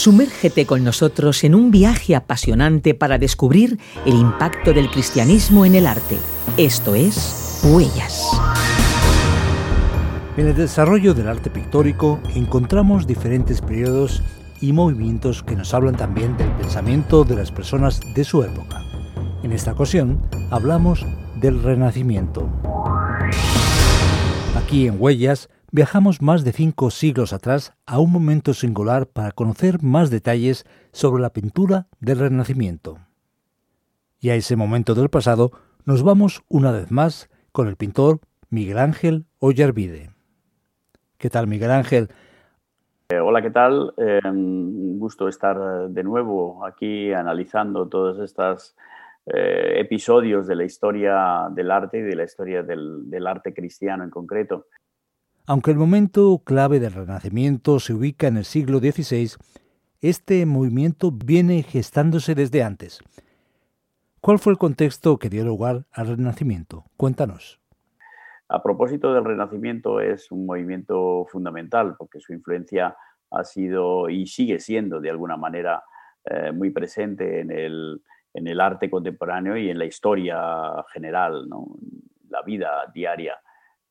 Sumérgete con nosotros en un viaje apasionante para descubrir el impacto del cristianismo en el arte. Esto es Huellas. En el desarrollo del arte pictórico encontramos diferentes periodos y movimientos que nos hablan también del pensamiento de las personas de su época. En esta ocasión hablamos del Renacimiento. Aquí en Huellas viajamos más de cinco siglos atrás a un momento singular para conocer más detalles sobre la pintura del Renacimiento. Y a ese momento del pasado nos vamos una vez más con el pintor Miguel Ángel Ollarvide. ¿Qué tal, Miguel Ángel? Eh, hola, ¿qué tal? Eh, un gusto estar de nuevo aquí analizando todos estos eh, episodios de la historia del arte y de la historia del arte cristiano en concreto. Aunque el momento clave del Renacimiento se ubica en el siglo XVI, este movimiento viene gestándose desde antes. ¿Cuál fue el contexto que dio lugar al Renacimiento? Cuéntanos. A propósito del Renacimiento, es un movimiento fundamental porque su influencia ha sido y sigue siendo de alguna manera eh, muy presente en el, en el, arte contemporáneo y en la historia general, ¿no? la vida diaria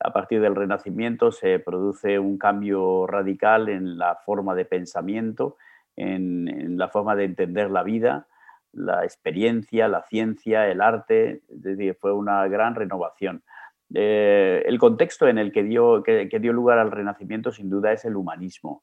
a partir del Renacimiento se produce un cambio radical en la forma de pensamiento, en, la forma de entender la vida, la experiencia, la ciencia, el arte, fue una gran renovación. Eh, el contexto en el que dio lugar al Renacimiento sin duda es el humanismo.